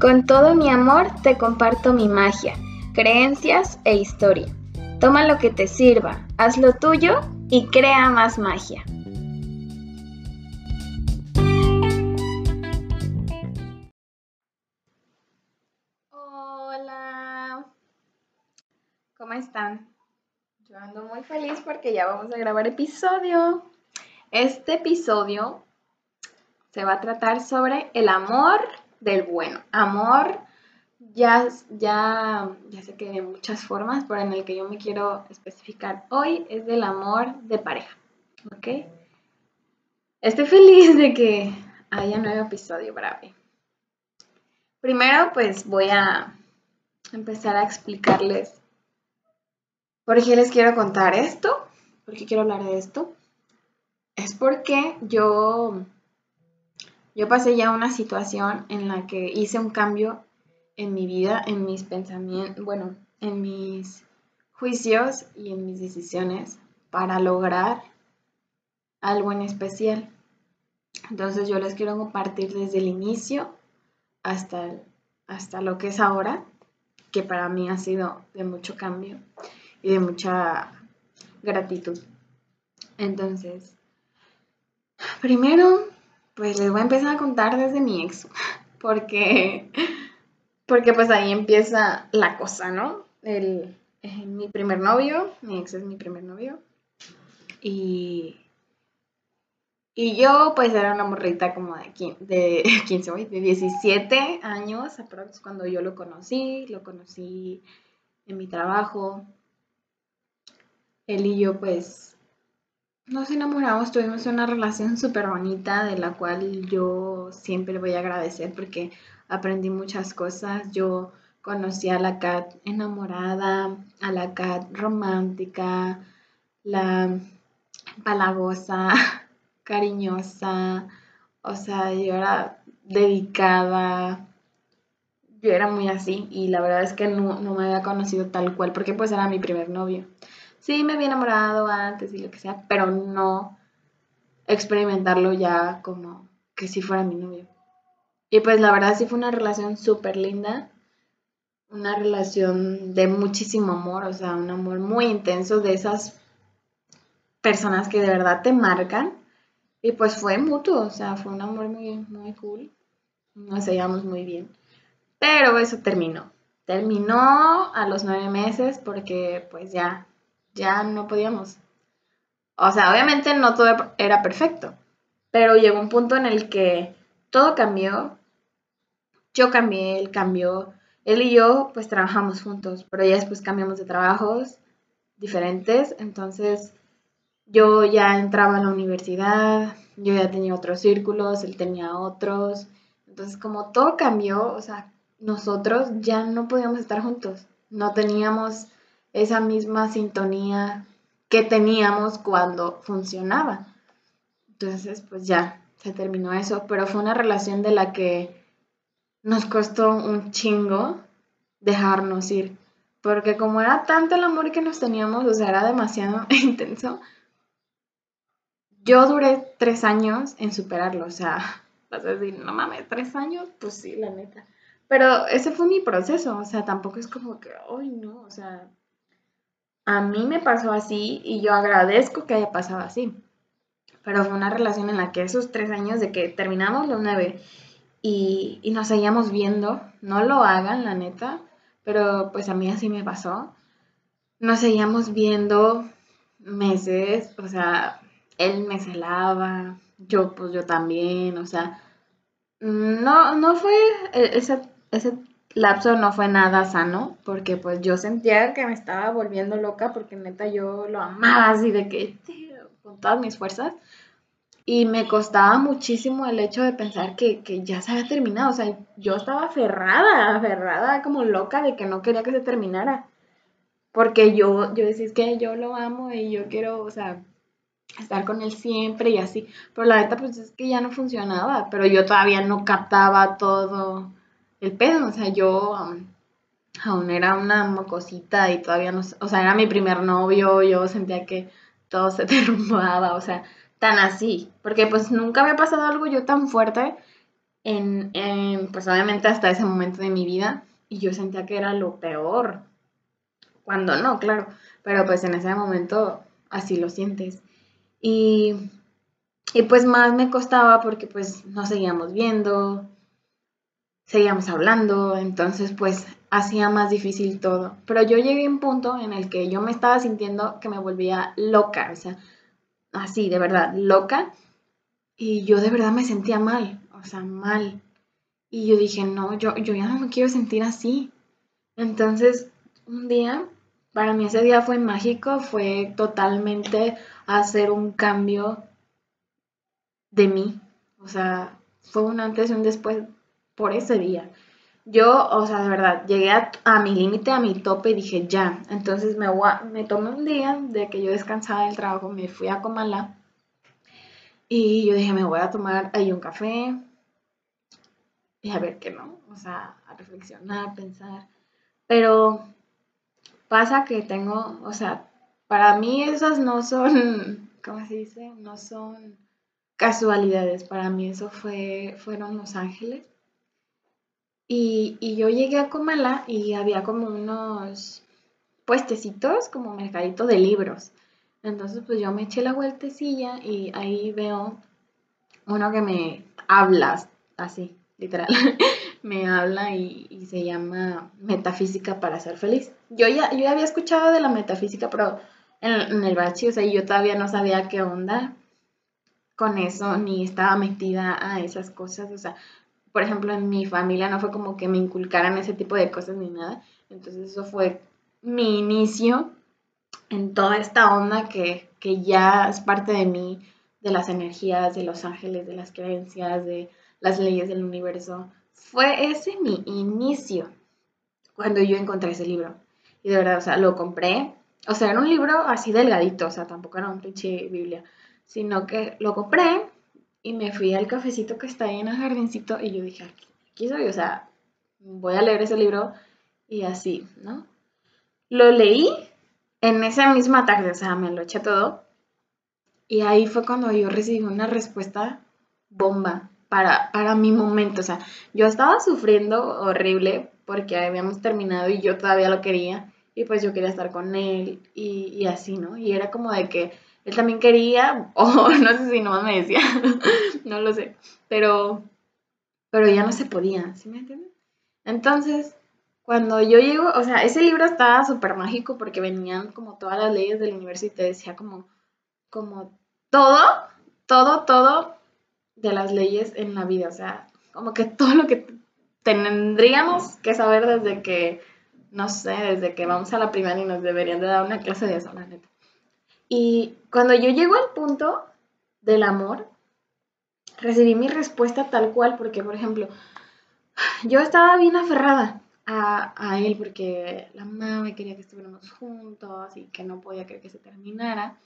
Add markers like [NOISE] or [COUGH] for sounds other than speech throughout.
Con todo mi amor te comparto mi magia, creencias e historia. Toma lo que te sirva, haz lo tuyo y crea más magia. Hola, ¿cómo están? Yo ando muy feliz porque ya vamos a grabar episodio. Este episodio se va a tratar sobre el amor del bueno. Amor, ya, ya, ya sé que de muchas formas, pero en el que yo me quiero especificar hoy es del amor de pareja. ¿Ok? Estoy feliz de que haya nuevo episodio para mí. Primero, pues voy a empezar a explicarles por qué les quiero contar esto, por qué quiero hablar de esto. Es porque yo yo pasé ya una situación en la que hice un cambio en mi vida, en mis pensamientos, bueno, en mis juicios y en mis decisiones para lograr algo en especial. Entonces yo les quiero compartir desde el inicio hasta, hasta lo que es ahora, que para mí ha sido de mucho cambio y de mucha gratitud. Entonces, primero pues les voy a empezar a contar desde mi ex, porque, porque pues ahí empieza la cosa, ¿no? El, mi primer novio, mi ex es mi primer novio, y, y yo pues era una morrita como de, de [LAUGHS] 15, de 17 años, cuando yo lo conocí, lo conocí en mi trabajo. Él y yo pues nos enamoramos, tuvimos una relación súper bonita de la cual yo siempre voy a agradecer porque aprendí muchas cosas. Yo conocí a la Kat enamorada, a la Kat romántica, la palagosa, [LAUGHS] cariñosa, o sea, yo era dedicada, yo era muy así y la verdad es que no, no me había conocido tal cual porque pues era mi primer novio sí me había enamorado antes y lo que sea, pero no experimentarlo ya como que si fuera mi novio. Y pues la verdad sí fue una relación súper linda, una relación de muchísimo amor, o sea, un amor muy intenso de esas personas que de verdad te marcan. Y pues fue mutuo, o sea, fue un amor muy, muy cool. Nos llevamos muy bien. Pero eso terminó. Terminó a los nueve meses porque pues ya ya no podíamos. O sea, obviamente no todo era perfecto, pero llegó un punto en el que todo cambió. Yo cambié, él cambió. Él y yo pues trabajamos juntos, pero ya después cambiamos de trabajos diferentes, entonces yo ya entraba a la universidad, yo ya tenía otros círculos, él tenía otros. Entonces como todo cambió, o sea, nosotros ya no podíamos estar juntos, no teníamos esa misma sintonía que teníamos cuando funcionaba. Entonces, pues ya, se terminó eso, pero fue una relación de la que nos costó un chingo dejarnos ir, porque como era tanto el amor que nos teníamos, o sea, era demasiado [LAUGHS] intenso, yo duré tres años en superarlo, o sea, [LAUGHS] vas a decir, no mames, tres años, pues sí, la neta. Pero ese fue mi proceso, o sea, tampoco es como que, ay, no, o sea, a mí me pasó así y yo agradezco que haya pasado así. Pero fue una relación en la que esos tres años de que terminamos los nueve y, nos seguíamos viendo, no lo hagan, la neta, pero pues a mí así me pasó. Nos seguíamos viendo meses, o sea, él me celaba, yo pues yo también, o sea, no, no fue e-, ese, ese lapso no fue nada sano, porque pues yo sentía que me estaba volviendo loca, porque neta yo lo amaba así de que con todas mis fuerzas. Y me costaba muchísimo el hecho de pensar que, ya se había terminado. O sea, yo estaba aferrada, aferrada como loca de que no quería que se terminara. Porque yo, yo decía, es que yo lo amo y yo quiero, o sea, estar con él siempre y así. Pero la neta, pues es que ya no funcionaba. Pero yo todavía no captaba todo el pedo, o sea, yo aún era una mocosita y todavía no, o sea, era mi primer novio, yo sentía que todo se [LAUGHS] derrumbaba, o sea, tan así, porque pues nunca había pasado algo yo tan fuerte en, pues obviamente hasta ese momento de mi vida y yo sentía que era lo peor. Cuando no, claro, pero pues en ese momento así lo sientes. Y, y pues más me costaba porque pues no seguíamos viendo, seguíamos hablando, entonces pues hacía más difícil todo. Pero yo llegué a un punto en el que yo me estaba sintiendo que me volvía loca, o sea, así, de verdad, loca. Y yo de verdad me sentía mal, o sea, mal. Y yo dije, no, yo, yo ya no me quiero sentir así. Entonces, un día, para mí ese día fue mágico, fue totalmente hacer un cambio de mí. O sea, fue un antes y un después por ese día. Yo, o sea, de verdad, llegué a, mi límite, a mi tope y dije, ya. Entonces me, me tomé un día de que yo descansaba del trabajo, me fui a Comala y yo dije, me voy a tomar ahí un café y a ver qué no, o sea, a reflexionar, pensar. Pero pasa que tengo, o sea, para mí esas no son, [LAUGHS] ¿cómo se dice? No son casualidades, para mí eso fue, fueron los ángeles y, yo llegué a Comala y había como unos puestecitos, como mercadito de libros. Entonces, pues yo me eché la vueltecilla y ahí veo uno que me habla, así, literal. [LAUGHS] me habla y, se llama Metafísica para ser feliz. Yo ya, yo había escuchado de la metafísica, pero en, el bachi, o sea, yo todavía no sabía qué onda con eso, ni estaba metida a esas cosas, o sea, por ejemplo, en mi familia no fue como que me inculcaran ese tipo de cosas ni nada. Entonces eso fue mi inicio en toda esta onda que, ya es parte de mí, de las energías, de los ángeles, de las creencias, de las leyes del universo. Fue ese mi inicio cuando yo encontré ese libro. Y de verdad, o sea, lo compré. O sea, era un libro así delgadito, o sea, tampoco era un pinche Biblia, sino que lo compré y me fui al cafecito que está ahí en el jardincito y yo dije, aquí, soy, o sea, voy a leer ese libro y así, ¿no? Lo leí en esa misma tarde, o sea, me lo eché todo. Y ahí fue cuando yo recibí una respuesta bomba para, para mi momento. O sea, yo estaba sufriendo horrible porque habíamos terminado y yo todavía lo quería. Y pues yo quería estar con él y, y así, ¿no? Y era como de que él también quería, o [LAUGHS] no sé si no me decía, [LAUGHS] no lo sé, pero, pero ya no se podía, ¿sí me entiendes? Entonces, cuando yo llego, o sea, ese libro estaba súper mágico porque venían como todas las leyes del universo y te decía como, como todo, todo, todo de las leyes en la vida, o sea, como que todo lo que tendríamos que saber desde que, no sé, desde que vamos a la primaria y nos deberían de dar una clase de eso, la neta. Y cuando yo llego al punto del amor, recibí mi respuesta tal cual, porque, por ejemplo, yo estaba bien aferrada a, él porque la mamá me quería que estuviéramos juntos y que no podía creer que se terminara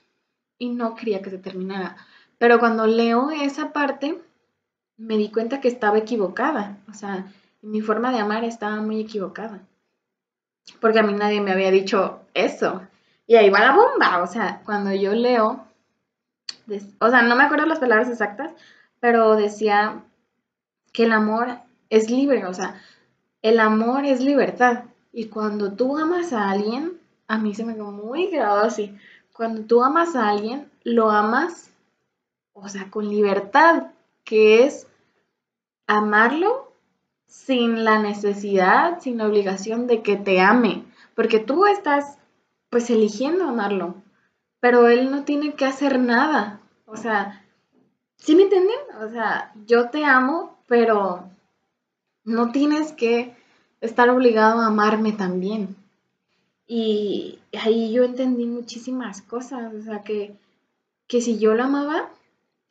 y no quería que se terminara. Pero cuando leo esa parte, me di cuenta que estaba equivocada. O sea, mi forma de amar estaba muy equivocada. Porque a mí nadie me había dicho eso. Y ahí va la bomba, o sea, cuando yo leo, o sea, no me acuerdo las palabras exactas, pero decía que el amor es libre, o sea, el amor es libertad. Y cuando tú amas a alguien, a mí se me quedó muy grabado así, cuando tú amas a alguien, lo amas, o sea, con libertad, que es amarlo sin la necesidad, sin la obligación de que te ame, porque tú estás pues eligiendo amarlo. Pero él no tiene que hacer nada. O sea, ¿sí me entienden? O sea, yo te amo, pero no tienes que estar obligado a amarme también. Y ahí yo entendí muchísimas cosas. O sea, que, que si yo lo amaba,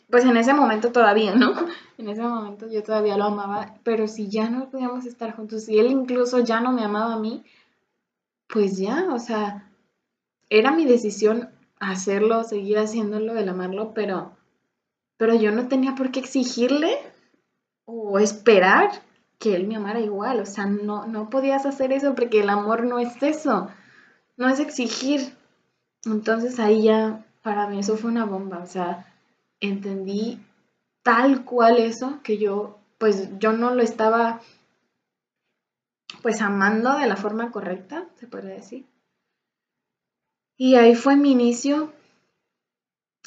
pues en ese momento todavía, ¿no? [LAUGHS] En ese momento yo todavía lo amaba, pero si ya no podíamos estar juntos, si él incluso ya no me amaba a mí, pues ya, o sea, era mi decisión hacerlo, seguir haciéndolo, el amarlo, pero, pero yo no tenía por qué exigirle o esperar que él me amara igual. O sea, no, no podías hacer eso porque el amor no es eso, no es exigir. Entonces ahí ya, para mí eso fue una bomba. O sea, entendí tal cual eso que yo pues yo no lo estaba pues amando de la forma correcta, se podría decir. Y ahí fue mi inicio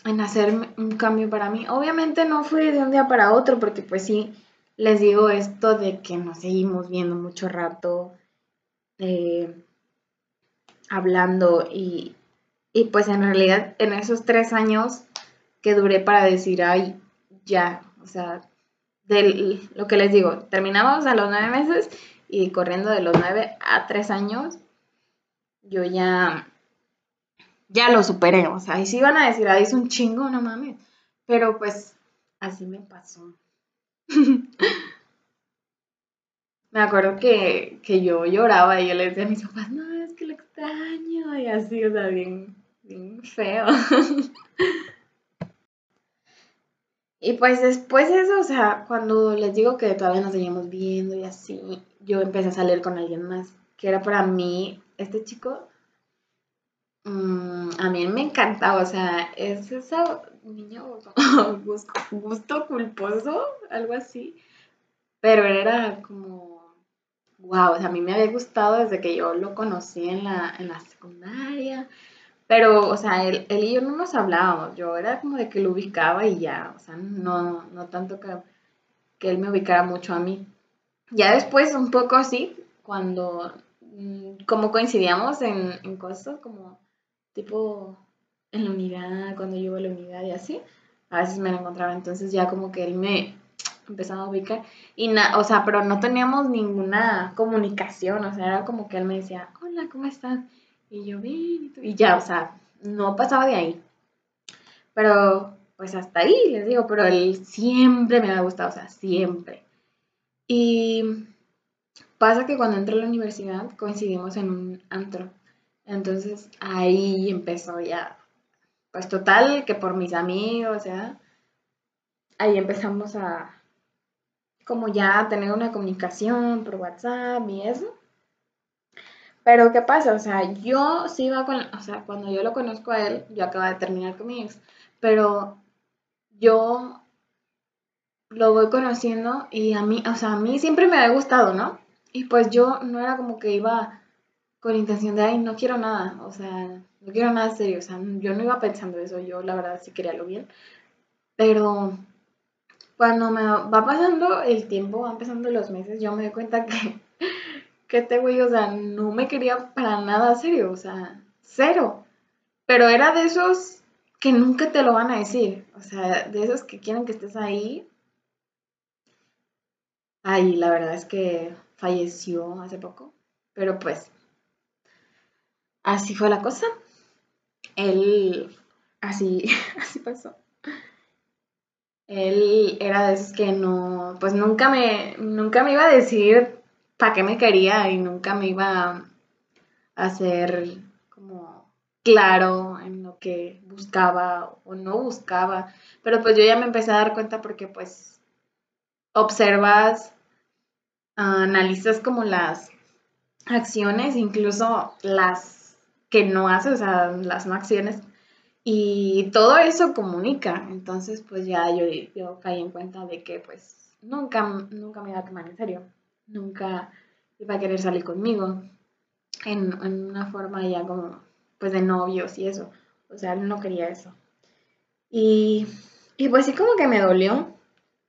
en hacer un cambio para mí. Obviamente no fue de un día para otro, porque pues sí, les digo esto de que nos seguimos viendo mucho rato, eh, hablando y, y pues en realidad en esos tres años que duré para decir, ay, ya, o sea, de lo que les digo, terminamos a los nueve meses y corriendo de los nueve a tres años, yo ya, ya lo superé, o sea, y si iban a decir, ay, es un chingo, no mames, pero pues así me pasó. [LAUGHS] me acuerdo que, que, yo lloraba y yo le decía a mis papás, no, es que lo extraño, y así, o sea, bien, bien feo. [LAUGHS] Y pues después de eso, o sea, cuando les digo que todavía nos seguimos viendo y así, yo empecé a salir con alguien más, que era para mí, este chico, mm, a mí me encantaba, o sea, es ese niño [LAUGHS] gusto, culposo, algo así, pero era como, wow, o sea, a mí me había gustado desde que yo lo conocí en la, en la secundaria, pero, o sea, él, él, y yo no nos hablábamos, yo era como de que lo ubicaba y ya, o sea, no, no tanto que, que él me ubicara mucho a mí. Ya después, un poco así, cuando, mm, como coincidíamos en, en cosas, como tipo en la unidad, cuando yo iba a la unidad y así, a veces me lo encontraba, entonces ya como que él me empezaba a ubicar, y na, o sea, pero no teníamos ninguna comunicación, o sea, era como que él me decía, hola, ¿cómo estás? Y yo, bien, y ya, o sea, no pasaba de ahí. Pero, pues hasta ahí, les digo, pero él siempre me ha gustado, o sea, siempre. Y pasa que cuando entré a la universidad coincidimos en un antro. Entonces ahí empezó ya, pues total, que por mis amigos, sea, ahí empezamos a, como ya tener una comunicación por WhatsApp y eso. Pero ¿qué pasa? O sea, yo sí iba con, o sea, cuando yo lo conozco a él, yo acabo de terminar con mi ex, pero yo lo voy conociendo y a mí, o sea, a mí siempre me había gustado, ¿no? Y pues yo no era como que iba con intención de, ay, no quiero nada, o sea, no quiero nada serio, o sea, yo no iba pensando eso, yo la verdad sí quería lo bien, pero cuando me va pasando el tiempo, van pasando los meses, yo me doy cuenta que [LAUGHS] que este güey, o sea, no me quería para nada serio, o sea, cero. Pero era de esos que nunca te lo van a decir, o sea, de esos que quieren que estés ahí. Ay, la verdad es que falleció hace poco, pero pues así fue la cosa. Él, así, [LAUGHS] así pasó. Él era de esos que no, pues nunca me, nunca me iba a decir para qué me quería y nunca me iba a hacer como claro en lo que buscaba o no buscaba. Pero pues yo ya me empecé a dar cuenta porque pues observas, analizas como las acciones, incluso las que no haces, o sea, las no acciones. Y todo eso comunica. Entonces, pues ya yo, yo caí en cuenta de que pues nunca, nunca me iba a tomar en serio nunca iba a querer salir conmigo en, una forma ya como pues de novios y eso. O sea, no quería eso. Y, y pues sí como que me dolió,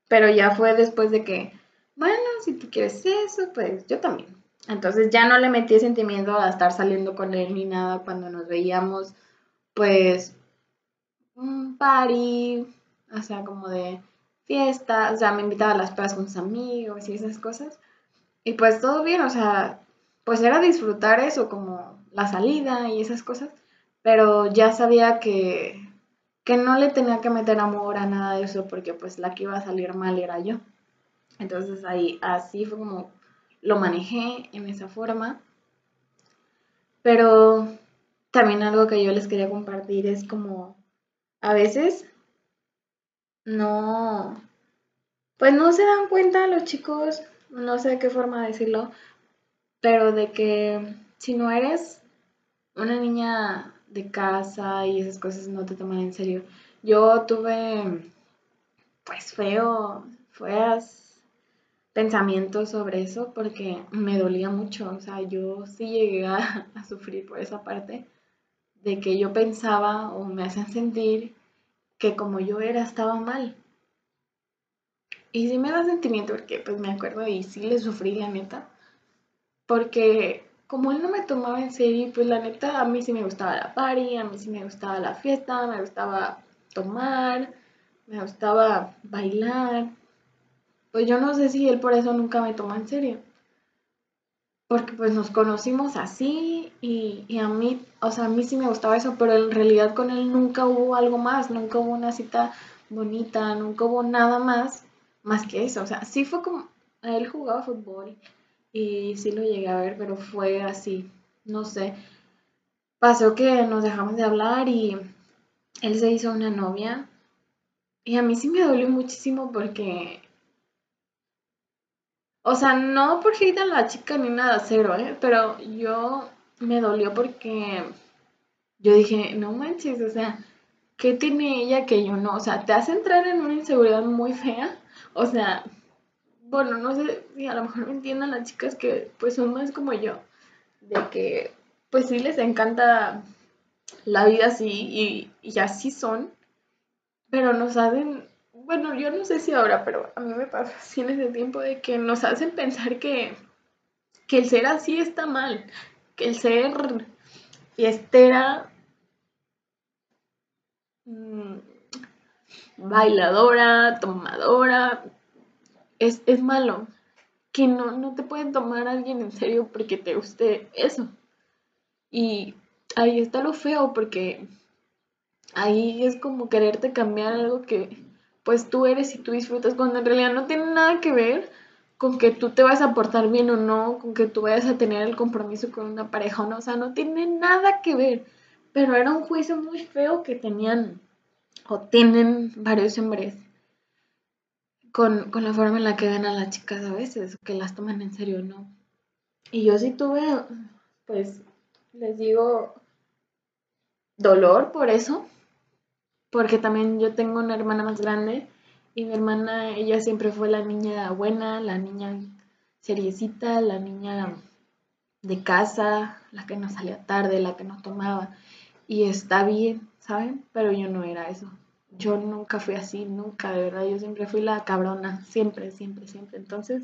pero ya fue después de que, bueno, si tú quieres eso, pues yo también. Entonces ya no le metí sentimiento a estar saliendo con él ni nada cuando nos veíamos, pues, un party, o sea, como de fiesta, o sea, me invitaba a las pedas con sus amigos y esas cosas. Y pues todo bien, o sea, pues era disfrutar eso, como la salida y esas cosas, pero ya sabía que, que no le tenía que meter amor a nada de eso, porque pues la que iba a salir mal era yo. Entonces ahí, así fue como lo manejé en esa forma. Pero también algo que yo les quería compartir es como a veces no, pues no se dan cuenta los chicos no sé de qué forma decirlo, pero de que si no eres una niña de casa y esas cosas no te toman en serio. Yo tuve, pues feo, feas pensamientos sobre eso porque me dolía mucho. O sea, yo sí llegué a, a sufrir por esa parte de que yo pensaba o me hacían sentir que como yo era estaba mal. Y sí me da sentimiento porque pues me acuerdo y sí le sufrí la neta. Porque como él no me tomaba en serio, pues la neta a mí sí me gustaba la party, a mí sí me gustaba la fiesta, me gustaba tomar, me gustaba bailar. Pues yo no sé si él por eso nunca me tomó en serio. Porque pues nos conocimos así y, y, a mí, o sea, a mí sí me gustaba eso, pero en realidad con él nunca hubo algo más, nunca hubo una cita bonita, nunca hubo nada más, más que eso. O sea, sí fue como, él jugaba fútbol y sí lo llegué a ver, pero fue así, no sé. Pasó que nos dejamos de hablar y él se hizo una novia y a mí sí me dolió muchísimo porque, o sea, no por hate a la chica ni nada, cero, ¿eh? Pero yo me dolió porque yo dije, no manches, o sea, ¿qué tiene ella que yo no? O sea, te hace entrar en una inseguridad muy fea. O sea, bueno, no sé si a lo mejor me entiendan las chicas que pues son más como yo, de que pues sí les encanta la vida así y, así son, pero nos hacen, bueno, yo no sé si ahora, pero a mí me pasa [LAUGHS] así en ese tiempo de que nos hacen pensar que, que el ser así está mal, que el ser fiestera, mm, bailadora, tomadora, es, es malo. Que no, no te pueden tomar a alguien en serio porque te guste eso. Y ahí está lo feo porque ahí es como quererte cambiar algo que pues tú eres y tú disfrutas cuando en realidad no tiene nada que ver con que tú te vas a portar bien o no, con que tú vayas a tener el compromiso con una pareja o no, o sea, no tiene nada que ver. Pero era un juicio muy feo que tenían o tienen varios hombres con, la forma en la que ven a las chicas a veces, que las toman en serio, ¿no? Y yo sí tuve, pues, les digo, dolor por eso, porque también yo tengo una hermana más grande y mi hermana, ella siempre fue la niña buena, la niña seriecita, la niña de casa, la que no salía tarde, la que no tomaba. Y está bien, ¿saben? Pero yo no era eso yo nunca fui así, nunca, de verdad, yo siempre fui la cabrona, siempre, siempre, siempre. Entonces,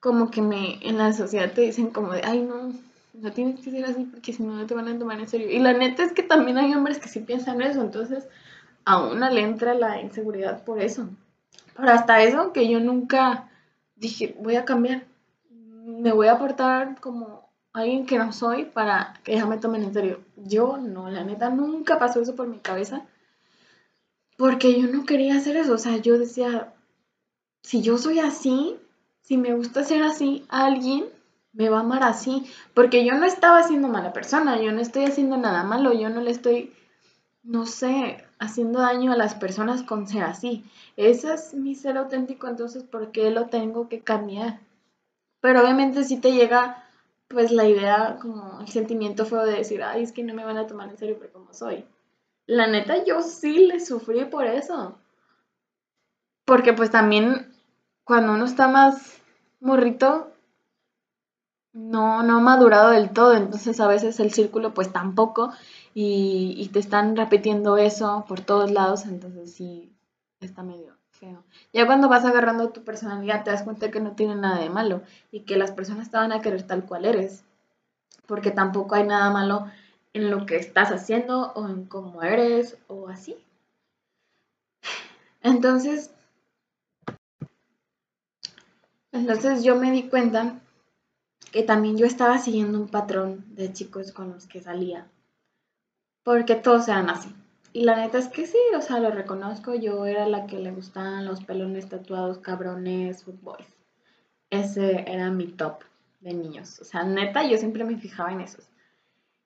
como que me, en la sociedad te dicen como de, ay, no, no tienes que ser así porque si no, no te van a tomar en serio. Y la neta es que también hay hombres que sí piensan eso, entonces a una le entra la inseguridad por eso. Pero hasta eso, que yo nunca dije, voy a cambiar, me voy a portar como alguien que no soy para que ya me tomen en serio. Yo no, la neta nunca pasó eso por mi cabeza. Porque yo no quería hacer eso, o sea, yo decía, si yo soy así, si me gusta ser así, alguien me va a amar así, porque yo no estaba siendo mala persona, yo no estoy haciendo nada malo, yo no le estoy, no sé, haciendo daño a las personas con ser así. Ese es mi ser auténtico, entonces, ¿por qué lo tengo que cambiar? Pero obviamente si te llega, pues la idea, como el sentimiento fue de decir, ay, es que no me van a tomar en serio por como soy la neta yo sí le sufrí por eso. Porque pues también cuando uno está más morrito, no, no ha madurado del todo, entonces a veces el círculo pues tampoco y, y te están repitiendo eso por todos lados, entonces sí está medio feo. Ya cuando vas agarrando tu personalidad te das cuenta que no tiene nada de malo y que las personas te van a querer tal cual eres, porque tampoco hay nada malo en lo que estás haciendo o en cómo eres o así. Entonces, entonces yo me di cuenta que también yo estaba siguiendo un patrón de chicos con los que salía. Porque todos eran así. Y la neta es que sí, o sea, lo reconozco, yo era la que le gustaban los pelones tatuados, cabrones, footboys. Ese era mi top de niños. O sea, neta, yo siempre me fijaba en esos.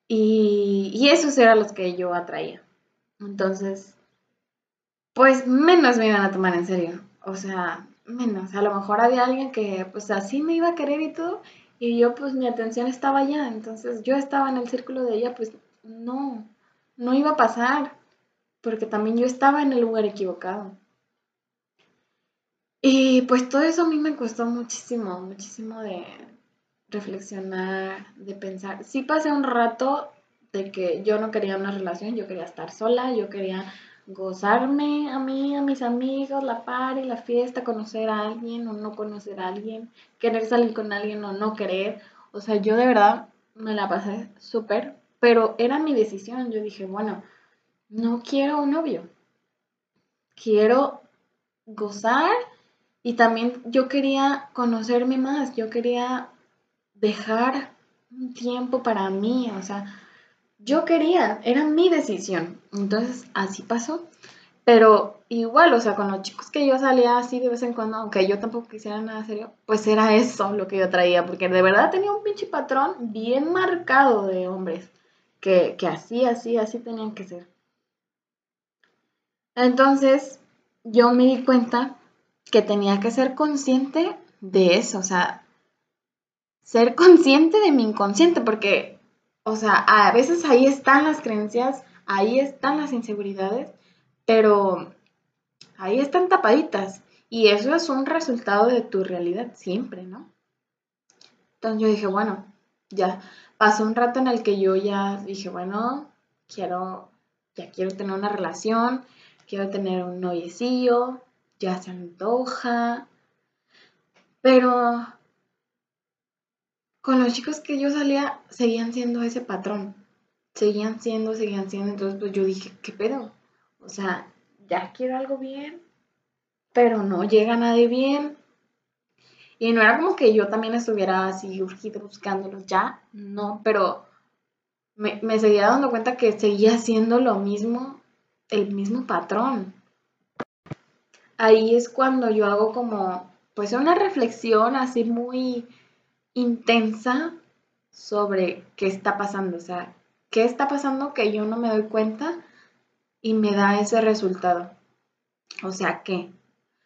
Y, esos eran los que yo atraía. Entonces, pues menos me iban a tomar en serio. O sea, menos. A lo mejor había alguien que pues así me iba a querer y todo. Y yo pues mi atención estaba allá. Entonces yo estaba en el círculo de ella, pues no, no iba a pasar. Porque también yo estaba en el lugar equivocado. Y pues todo eso a mí me costó muchísimo, muchísimo de reflexionar, de pensar. Sí pasé un rato de que yo no quería una relación, yo quería estar sola, yo quería gozarme a mí, a mis amigos, la party, la fiesta, conocer a alguien o no conocer a alguien, querer salir con alguien o no querer. O sea, yo de verdad me la pasé súper, pero era mi decisión. Yo dije, bueno, no quiero un novio. Quiero gozar y también yo quería conocerme más, yo quería dejar un tiempo para mí, o sea, yo quería, era mi decisión. Entonces, así pasó. Pero igual, o sea, con los chicos que yo salía así de vez en cuando, aunque yo tampoco quisiera nada serio, pues era eso lo que yo traía, porque de verdad tenía un pinche patrón bien marcado de hombres, que, que así, así, así tenían que ser. Entonces, yo me di cuenta que tenía que ser consciente de eso, o sea, ser consciente de mi inconsciente, porque o sea, a veces ahí están las creencias, ahí están las inseguridades, pero ahí están tapaditas. Y eso es un resultado de tu realidad siempre, ¿no? Entonces yo dije, bueno, ya pasó un rato en el que yo ya dije, bueno, quiero, ya quiero tener una relación, quiero tener un noviecillo, ya se antoja. Pero con los chicos que yo salía, seguían siendo ese patrón. Seguían siendo, seguían siendo. Entonces, pues yo dije, ¿qué pedo? O sea, ya quiero algo bien, pero no llega nadie bien. Y no era como que yo también estuviera así urgido buscándolos ya, no, pero me, me seguía dando cuenta que seguía haciendo lo mismo, el mismo patrón. Ahí es cuando yo hago como, pues una reflexión así muy intensa sobre qué está pasando, o sea, qué está pasando que yo no me doy cuenta y me da ese resultado. O sea, ¿qué?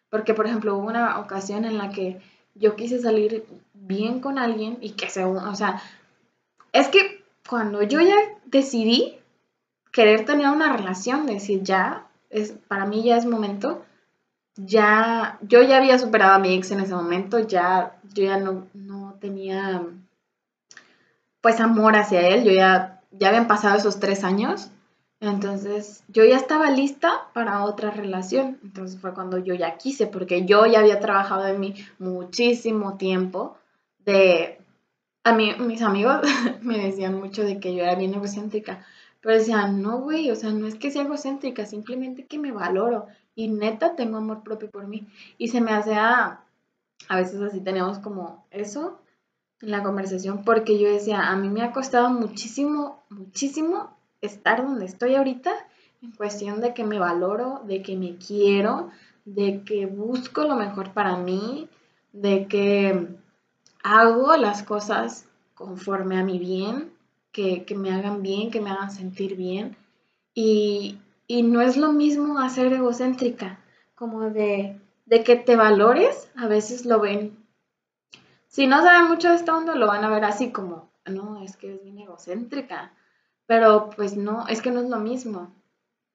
Porque, por ejemplo, hubo una ocasión en la que yo quise salir bien con alguien y que se, o sea, es que cuando yo ya decidí querer tener una relación, decir ya, es, para mí ya es momento, ya, yo ya había superado a mi ex en ese momento, ya, yo ya no, no tenía, pues, amor hacia él, yo ya, ya habían pasado esos tres años, entonces yo ya estaba lista para otra relación, entonces fue cuando yo ya quise, porque yo ya había trabajado en mí muchísimo tiempo, de, a mí, mis amigos [LAUGHS] me decían mucho de que yo era bien egocéntrica, pero decían, no, güey, o sea, no es que sea egocéntrica, simplemente que me valoro y neta tengo amor propio por mí. Y se me hace a, a veces así tenemos como eso en la conversación, porque yo decía, a mí me ha costado muchísimo, muchísimo estar donde estoy ahorita, en cuestión de que me valoro, de que me quiero, de que busco lo mejor para mí, de que hago las cosas conforme a mi bien, que, que me hagan bien, que me hagan sentir bien. Y, y no es lo mismo hacer egocéntrica, como de, de que te valores, a veces lo ven. Si no saben mucho de esta onda, lo van a ver así como, no, es que es bien egocéntrica. Pero pues no, es que no es lo mismo.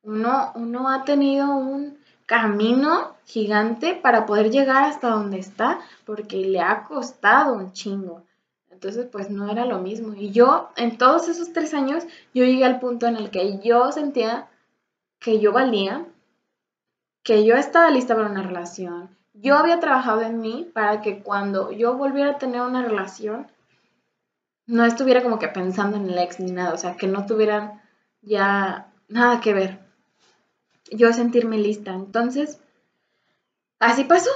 Uno, uno ha tenido un camino gigante para poder llegar hasta donde está, porque le ha costado un chingo. Entonces, pues no era lo mismo. Y yo, en todos esos tres años, yo llegué al punto en el que yo sentía que yo valía, que yo estaba lista para una relación. Yo había trabajado en mí para que cuando yo volviera a tener una relación, no estuviera como que pensando en el ex ni nada, o sea, que no tuvieran ya nada que ver. Yo sentirme lista. Entonces, así pasó.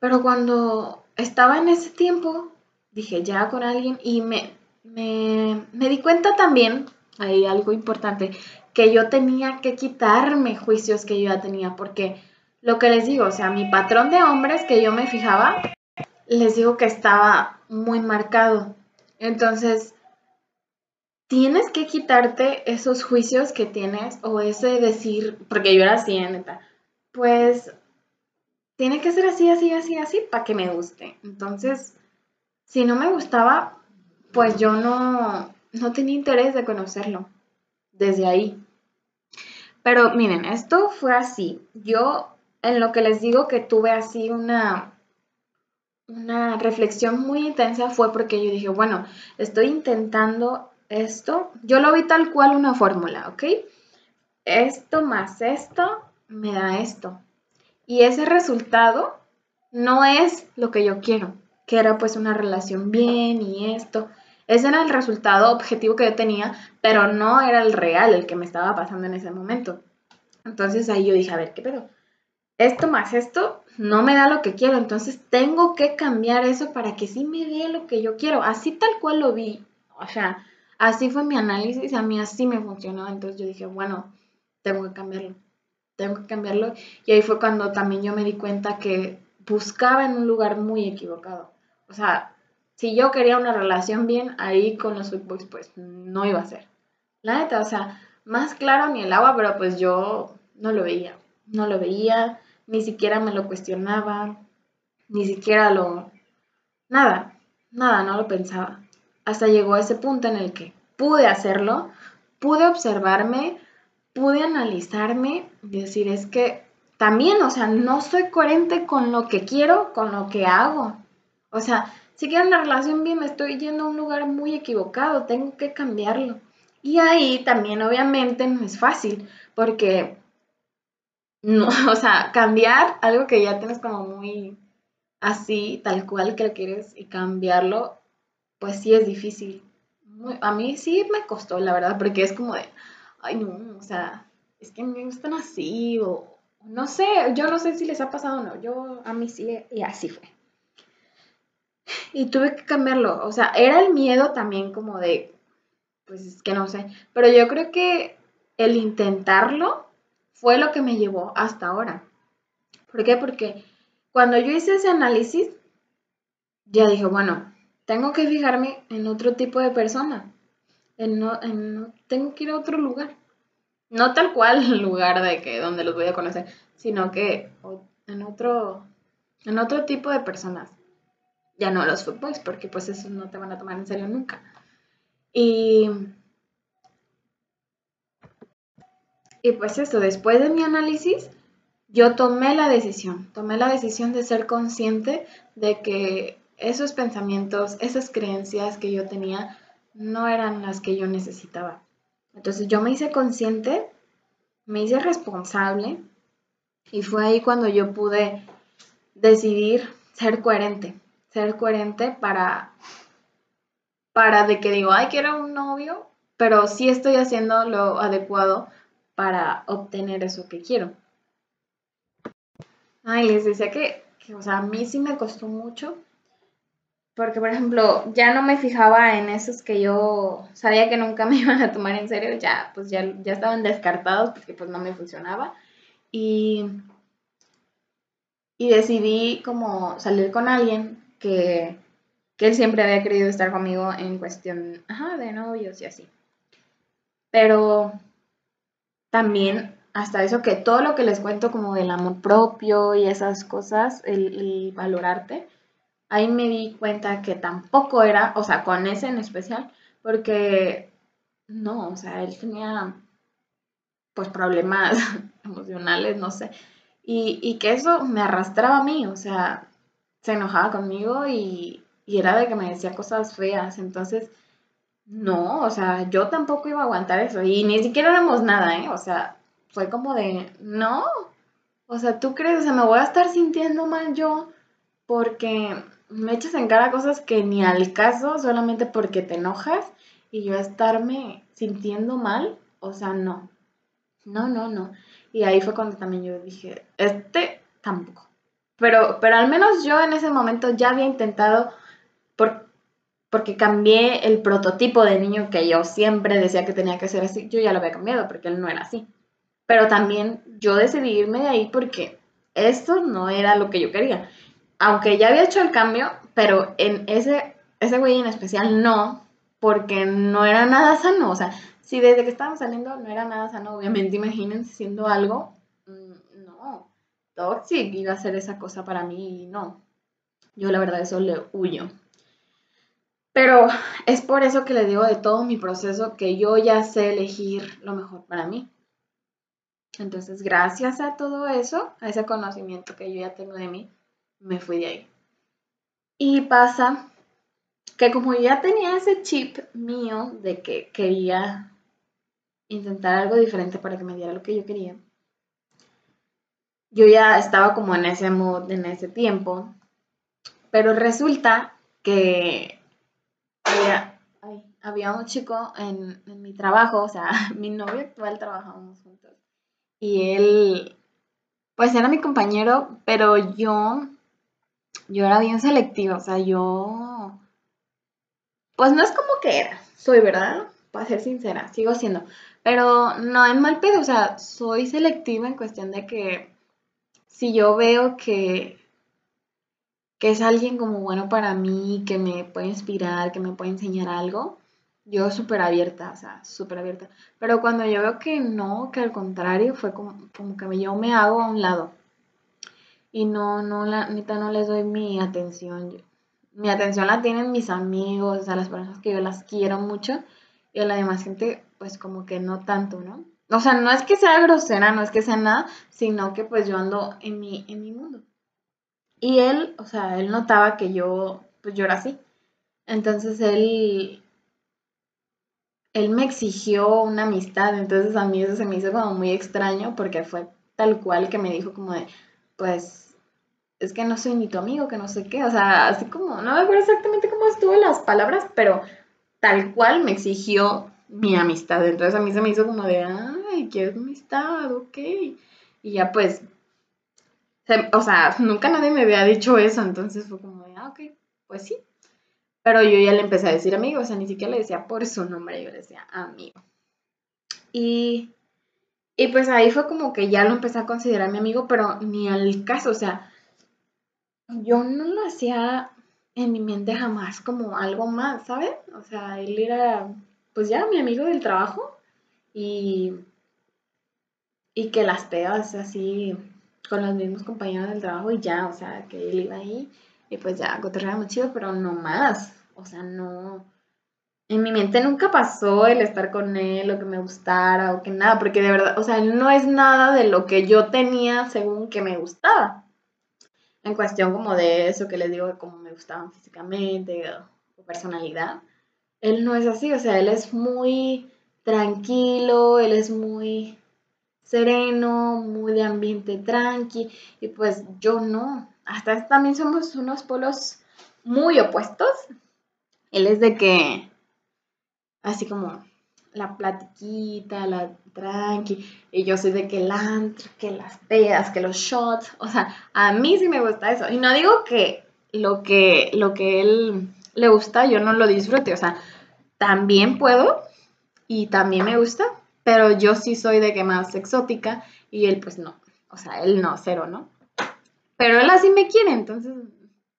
Pero cuando estaba en ese tiempo, dije ya con alguien y me, me, me di cuenta también, hay algo importante, que yo tenía que quitarme juicios que yo ya tenía, porque lo que les digo, o sea, mi patrón de hombres que yo me fijaba, les digo que estaba muy marcado. Entonces, tienes que quitarte esos juicios que tienes o ese decir, porque yo era así, neta, pues tiene que ser así, así, así, así para que me guste. Entonces, si no me gustaba, pues yo no, no tenía interés de conocerlo desde ahí. Pero miren, esto fue así. Yo en lo que les digo que tuve así una, una reflexión muy intensa fue porque yo dije, bueno, estoy intentando esto, yo lo vi tal cual una fórmula, ¿ok? Esto más esto me da esto. Y ese resultado no es lo que yo quiero, que era pues una relación bien y esto. Ese era el resultado objetivo que yo tenía, pero no era el real, el que me estaba pasando en ese momento. Entonces ahí yo dije, a ver, ¿qué pedo? Esto más esto no me da lo que quiero, entonces tengo que cambiar eso para que sí me dé lo que yo quiero. Así tal cual lo vi. O sea, así fue mi análisis, a mí así me funcionó. Entonces yo dije, bueno, tengo que cambiarlo, tengo que cambiarlo. Y ahí fue cuando también yo me di cuenta que buscaba en un lugar muy equivocado. O sea, si yo quería una relación bien, ahí con los Boys, pues no iba a ser. La neta, o sea, más claro ni el agua, pero pues yo no lo veía. No lo veía, ni siquiera me lo cuestionaba, ni siquiera lo... Nada, nada, no lo pensaba. Hasta llegó a ese punto en el que pude hacerlo, pude observarme, pude analizarme y decir, es que también, o sea, no soy coherente con lo que quiero, con lo que hago. O sea, si quiero una relación bien, me estoy yendo a un lugar muy equivocado, tengo que cambiarlo. Y ahí también, obviamente, no es fácil, porque, no, [LAUGHS] o sea, cambiar algo que ya tienes como muy así, tal cual que lo quieres, y cambiarlo, pues sí es difícil. a mí sí me costó, la verdad, porque es como de, ay, no, o sea, es que me gustan así, o no sé, yo no sé si les ha pasado o no, yo a mí sí, y así fue. Y tuve que cambiarlo, o sea, era el miedo también como de, pues es que no sé, pero yo creo que el intentarlo fue lo que me llevó hasta ahora. ¿Por qué? Porque cuando yo hice ese análisis, ya dije, bueno, tengo que fijarme en otro tipo de persona, en no, en tengo que ir a otro lugar. No tal cual [LAUGHS] lugar de que donde los voy a conocer, sino que en otro, en otro tipo de personas. Ya no los footboys, porque pues esos no te van a tomar en serio nunca. Y, y pues eso, después de mi análisis, yo tomé la decisión, tomé la decisión de ser consciente de que esos pensamientos, esas creencias que yo tenía, no eran las que yo necesitaba. Entonces yo me hice consciente, me hice responsable y fue ahí cuando yo pude decidir ser coherente, ser coherente para, para de que digo, ay, quiero un novio, pero sí estoy haciendo lo adecuado para obtener eso que quiero. Ay, les decía que, que, o sea, a mí sí me costó mucho porque, por ejemplo, ya no me fijaba en esos que yo sabía que nunca me [LAUGHS] iban a tomar en serio, ya, pues ya, ya estaban descartados porque pues no me funcionaba. Y, y decidí como salir con alguien que, que él siempre había querido estar conmigo en cuestión de novios y así. Pero también hasta eso que todo lo que les cuento como del amor propio y esas cosas, el, el valorarte, ahí me di cuenta que tampoco era, o sea, con ese en especial, porque no, o sea, él tenía pues problemas [LAUGHS] emocionales, no sé, y, que eso me arrastraba a mí, o sea, se enojaba conmigo y, y era de que me decía cosas feas, entonces, no, o sea, yo tampoco iba a aguantar eso, y ni siquiera éramos nada, ¿eh? O sea, fue como de, no, o sea, tú crees, o sea, me voy a estar sintiendo mal yo porque me echas en cara cosas que ni al caso solamente porque te enojas y yo estarme sintiendo mal, o sea, no. No, no, no. Y ahí fue cuando también yo dije, este tampoco. Pero, pero al menos yo en ese momento ya había intentado, por, porque cambié el prototipo de niño que yo siempre decía que tenía que ser así, yo ya lo había cambiado porque él no era así. Pero también yo decidí irme de ahí porque esto no era lo que yo quería aunque ya había hecho el cambio, pero en ese, ese güey en especial no, porque no era nada sano. O sea, si desde que estábamos saliendo no era nada sano, obviamente imagínense siendo algo, mm, toxic iba a ser esa cosa para mí no. Yo la verdad eso le huyo. Pero es por eso que le digo de todo mi proceso que yo ya sé elegir lo mejor para mí. Entonces, gracias a todo eso, a ese conocimiento que yo ya tengo de mí, me fui de ahí. Y pasa que como ya tenía ese chip mío de que quería intentar algo diferente para que me diera lo que yo quería, yo ya estaba como en ese mood, en ese tiempo, pero resulta que había, un chico en, en, mi trabajo, o sea, [LAUGHS] mi novio actual trabajábamos juntos, y él, pues era mi compañero, pero yo, yo era bien selectiva, o sea, yo, pues no es como que era, soy, ¿verdad? Para ser sincera, sigo siendo, pero no en mal pedo, o sea, soy selectiva en cuestión de que si yo veo que, que es alguien como bueno para mí, que me puede inspirar, que me puede enseñar algo, yo súper abierta, o sea, súper abierta. Pero cuando yo veo que no, que al contrario, fue como, como que yo me hago a un lado. Y no, no, la neta no les doy mi atención. Mi atención la tienen mis amigos, o sea, las personas que yo las quiero mucho. Y a la demás gente, pues como que no tanto, ¿no? O sea, no es que sea grosera, no es que sea nada, sino que pues yo ando en mi, en mi mundo. Y él, o sea, él notaba que yo, pues yo era así. Entonces él, él me exigió una amistad, entonces a mí eso se me hizo como muy extraño porque fue tal cual que me dijo como de, pues, es que no soy ni tu amigo, que no sé qué, o sea, así como, no me acuerdo exactamente cómo estuvo las palabras, pero tal cual me exigió mi amistad, entonces a mí se me hizo como de, ah, ay, qué amistad, ok. Y ya pues, o sea, nunca nadie me había dicho eso, entonces fue como de, ah, ok, pues sí. Pero yo ya le empecé a decir amigo, o sea, ni siquiera le decía por su nombre, yo le decía amigo. Y, y pues ahí fue como que ya lo empecé a considerar mi amigo, pero ni al caso, o sea, yo no lo hacía en mi mente jamás como algo más, ¿sabes? O sea, él era, pues ya, mi amigo del trabajo y y que las pegas así con los mismos compañeros del trabajo y ya, o sea, que él iba ahí y pues ya cotorreaba chido, pero no más, o sea, no, en mi mente nunca pasó el estar con él o que me gustara o que nada, porque de verdad, o sea, no es nada de lo que yo tenía según que me gustaba. En cuestión como de eso que les digo, de cómo me gustaban físicamente o personalidad. Él no es así, o sea, él es muy tranquilo, él es muy sereno, muy de ambiente tranqui, y pues yo no. Hasta también somos unos polos muy opuestos. Él es de que, así como la platiquita, la tranqui, y yo soy de que el antro, que las pedas, que los shots, o sea, a mí sí me gusta eso. Y no digo que lo que, lo que él le gusta, yo no lo disfrute, o sea, también puedo y también me gusta, pero yo sí soy de que más exótica y él pues no, o sea, él no, cero, ¿no? Pero él así me quiere, entonces,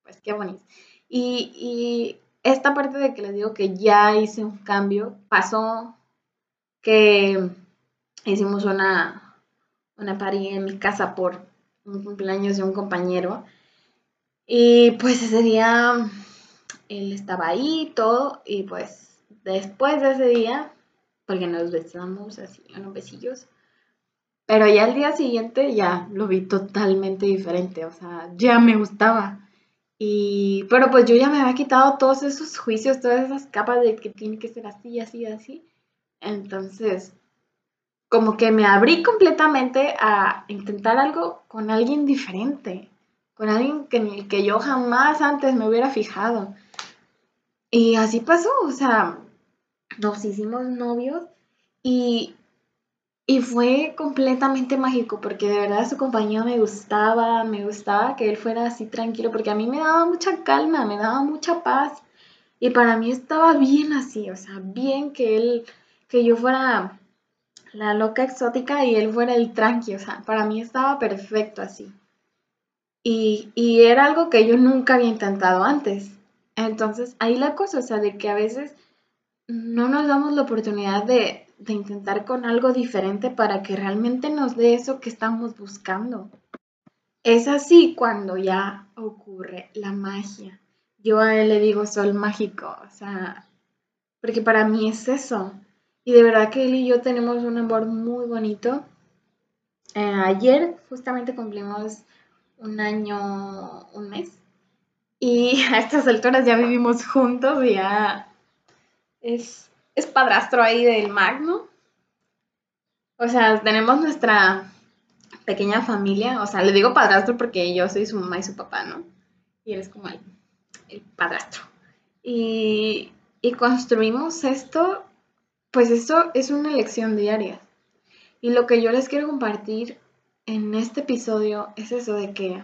pues qué bonito. Y, y esta parte de que les digo que ya hice un cambio, pasó que hicimos una, una party en mi casa por un cumpleaños de un compañero. Y pues ese día él estaba ahí todo y pues después de ese día porque nos besamos así, unos besillos. Pero ya al día siguiente ya lo vi totalmente diferente, o sea, ya me gustaba. Y, pero pues yo ya me había quitado todos esos juicios, todas esas capas de que tiene que ser así, así, así. Entonces, como que me abrí completamente a intentar algo con alguien diferente, con alguien que, que yo jamás antes me hubiera fijado. Y así pasó, o sea, nos hicimos novios y, y fue completamente mágico porque de verdad su compañía me gustaba, me gustaba que él fuera así tranquilo porque a mí me daba mucha calma, me daba mucha paz y para mí estaba bien así, o sea, bien que él, que yo fuera la loca exótica y él fuera el tranqui, o sea, para mí estaba perfecto así. Y, y era algo que yo nunca había intentado antes. Entonces, ahí la cosa, o sea, de que a veces no nos damos la oportunidad de, intentar con algo diferente para que realmente nos dé eso que estamos buscando. Es así cuando ya ocurre la magia. Yo a él le digo sol mágico, o sea, porque para mí es eso. Y de verdad que él y yo tenemos un amor muy bonito. Eh, ayer justamente cumplimos un año, un mes. Y [LAUGHS] a estas alturas ya vivimos juntos ya es, es padrastro ahí del Magno. O sea, tenemos nuestra pequeña familia. O sea, le digo padrastro porque yo soy su mamá y su papá, ¿no? Y él es como el, el padrastro. Y, y construimos esto, pues esto es una lección diaria. Y lo que yo les quiero compartir en este episodio es eso de que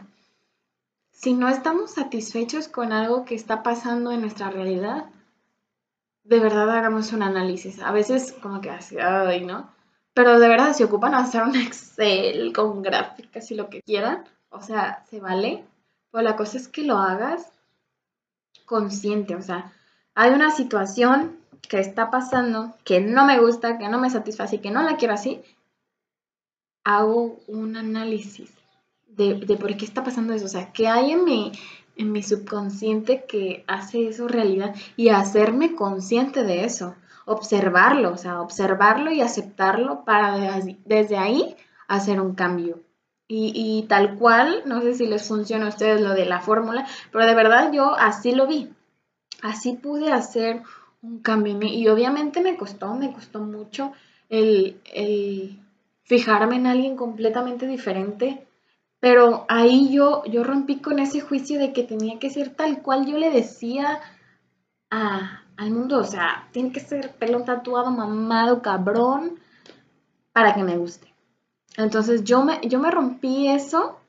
si no estamos satisfechos con algo que está pasando en nuestra realidad, de verdad hagamos un análisis. A veces como que así, ay, ¿no? Pero de verdad, si ocupan hacer un [LAUGHS] Excel con gráficas y lo que quieran, o sea, se vale. Pero la cosa es que lo hagas consciente, o sea, hay una situación que está pasando que no me gusta, que no me satisface y que no la quiero así, hago un análisis de, por qué está pasando eso, o sea, qué hay en mi, en mi subconsciente que hace eso realidad y hacerme consciente de eso, observarlo, o sea, observarlo y aceptarlo para desde ahí hacer un cambio. Y, y, tal cual, no sé si les funciona a ustedes lo de la fórmula, pero de verdad yo así lo vi. Así pude hacer un cambio. Y obviamente me costó, me costó mucho el, el fijarme en alguien completamente diferente, pero ahí yo, yo rompí con ese juicio de que tenía que ser tal cual yo le decía al mundo, o sea, tiene que ser pelo tatuado, mamado, cabrón, para que me guste. Entonces yo me, yo me rompí eso,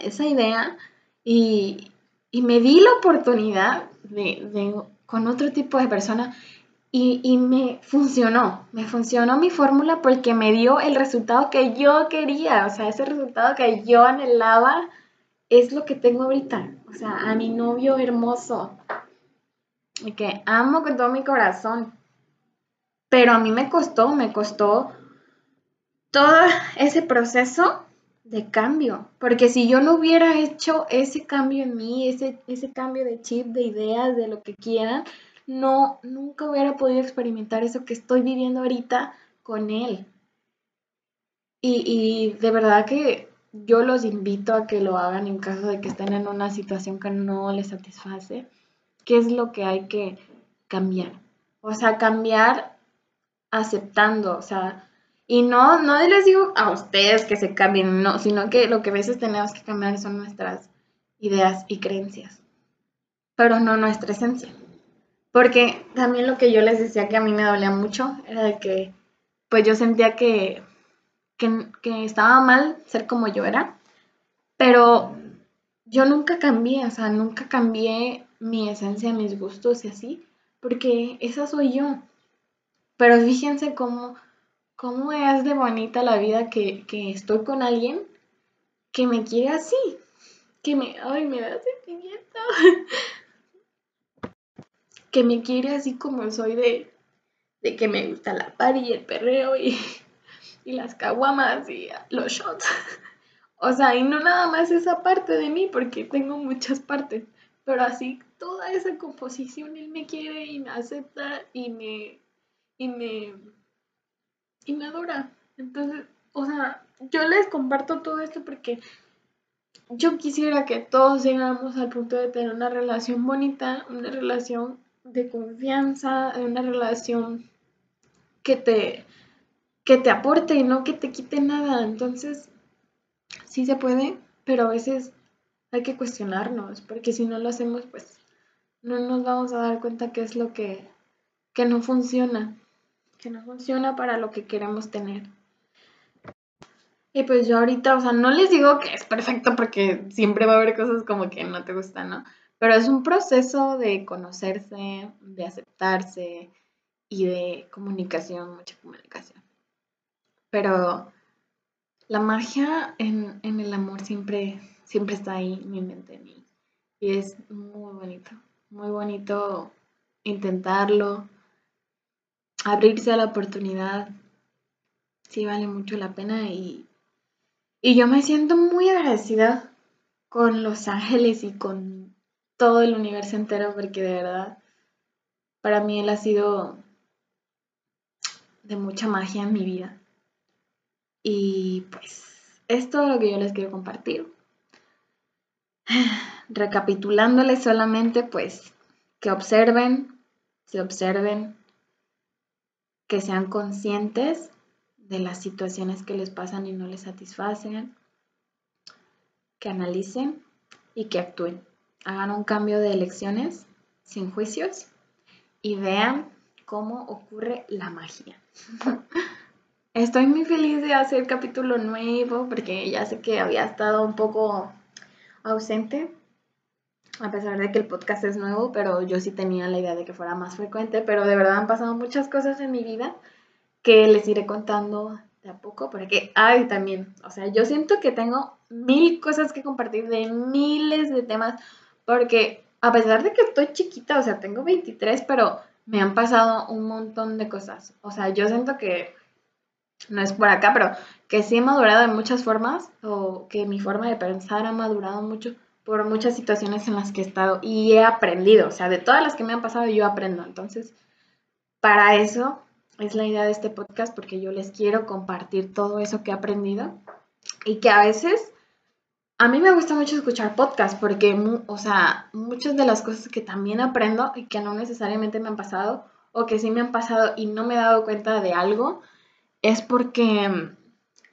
esa idea, y, y me di la oportunidad de, de, con otro tipo de persona y, me funcionó, me funcionó mi fórmula porque me dio el resultado que yo quería, o sea, ese resultado que yo anhelaba es lo que tengo ahorita, o sea, a mi novio hermoso, y que amo con todo mi corazón, pero a mí me costó, me costó todo ese proceso de cambio, porque si yo no hubiera hecho ese cambio en mí, ese, ese cambio de chip, de ideas, de lo que quieran, no, nunca hubiera podido experimentar eso que estoy viviendo ahorita con él. Y, de verdad que yo los invito a que lo hagan en caso de que estén en una situación que no les satisface. ¿Qué es lo que hay que cambiar? O sea, cambiar aceptando, o sea, y no, no les digo a ustedes que se cambien, no, sino que lo que a veces tenemos que cambiar son nuestras ideas y creencias, pero no nuestra esencia. Porque también lo que yo les decía que a mí me dolía mucho era de que, pues yo sentía que, que, estaba mal ser como yo era, pero yo nunca cambié, o sea, nunca cambié mi esencia, mis gustos y así, porque esa soy yo. Pero fíjense cómo, cómo es de bonita la vida que, que estoy con alguien que me quiere así, que me, ay, me da sentimiento. [LAUGHS] que me quiere así como soy de, de que me gusta la party y el perreo y, y las caguamas y los shots. O sea, y no nada más esa parte de mí, porque tengo muchas partes, pero así toda esa composición él me quiere y me acepta y me y me y me adora. Entonces, o sea, yo les comparto todo esto porque yo quisiera que todos llegáramos al punto de tener una relación bonita, una relación de confianza, de una relación que te, que te aporte y no que te quite nada. Entonces, sí se puede, pero a veces hay que cuestionarnos, porque si no lo hacemos, pues no nos vamos a dar cuenta qué es lo que, que no funciona, que no funciona para lo que queremos tener. Y pues yo ahorita, o sea, no les digo que es perfecto porque siempre va a haber cosas como que no te gustan, ¿no? Pero es un proceso de conocerse, de aceptarse y de comunicación, mucha comunicación. Pero la magia en, el amor siempre, siempre está ahí en mi mente. Y, es muy bonito, muy bonito intentarlo, abrirse a la oportunidad. Sí vale mucho la pena y, y yo me siento muy agradecida con los ángeles y con todo el universo entero porque de verdad para mí él ha sido de mucha magia en mi vida. Y pues es todo lo que yo les quiero compartir. [SIGHS] Recapitulándoles solamente, pues, que observen, se observen, que sean conscientes de las situaciones que les pasan y no les satisfacen, que analicen y que actúen. Hagan un cambio de elecciones sin juicios y vean cómo ocurre la magia. [LAUGHS] Estoy muy feliz de hacer capítulo nuevo porque ya sé que había estado un poco ausente, a pesar de que el podcast es nuevo, pero yo sí tenía la idea de que fuera más frecuente, pero de verdad han pasado muchas cosas en mi vida que les iré contando de a poco, porque, ay, también, o sea, yo siento que tengo mil cosas que compartir de miles de temas, porque a pesar de que estoy chiquita, o sea, tengo 23, pero me han pasado un montón de cosas. O sea, yo siento que no es por acá, pero que sí he madurado de muchas formas o que mi forma de pensar ha madurado mucho por muchas situaciones en las que he estado y he aprendido, o sea, de todas las que me han pasado yo aprendo. Entonces, para eso es la idea de este podcast porque yo les quiero compartir todo eso que he aprendido y que a veces a mí me gusta mucho escuchar podcasts porque, o sea, muchas de las cosas que también aprendo y que no necesariamente me han pasado o que sí me han pasado y no me he dado cuenta de algo, es porque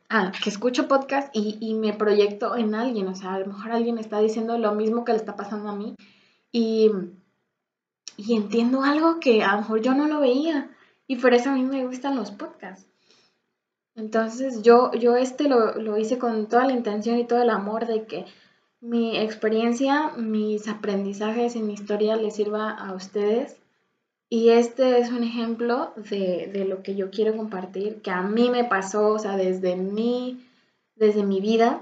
ah, que escucho podcast y, me proyecto en alguien, o sea, a lo mejor alguien está diciendo lo mismo que le está pasando a mí y, y entiendo algo que a lo mejor yo no lo veía y por eso a mí me gustan los podcasts. Entonces yo, yo este lo, lo hice con toda la intención y todo el amor de que mi experiencia, mis aprendizajes y mi historia les sirva a ustedes y este es un ejemplo de, lo que yo quiero compartir, que a mí me pasó, o sea, desde mi, desde mi vida,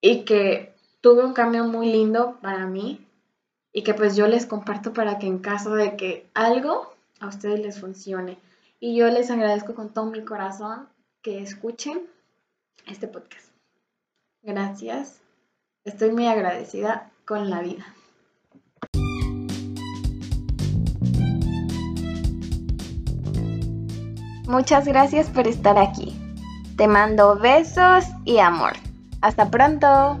y que tuve un cambio muy lindo para mí, y que pues yo les comparto para que en caso de que algo a ustedes les funcione. Y yo les agradezco con todo mi corazón que escuchen este podcast. Gracias. Estoy muy agradecida con la vida. Muchas gracias por estar aquí. Te mando besos y amor. Hasta pronto.